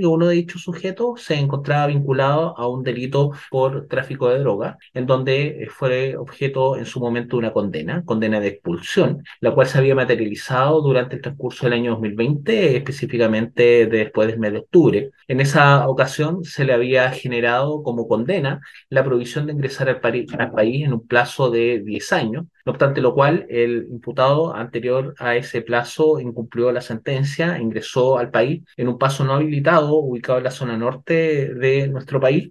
que uno de dichos sujetos se encontraba vinculado a un delito por tráfico de droga, en donde fue objeto en su momento de una condena, condena de expulsión, la cual se había materializado durante el transcurso del año 2020, específicamente después del mes de octubre. En esa ocasión se le había generado como condena la provisión de ingresar al, al país en un plazo de 10 años, no obstante lo cual el imputado anterior a ese plazo incumplió la sentencia, ingresó al país en un paso no habilitado ubicado en la zona norte de nuestro país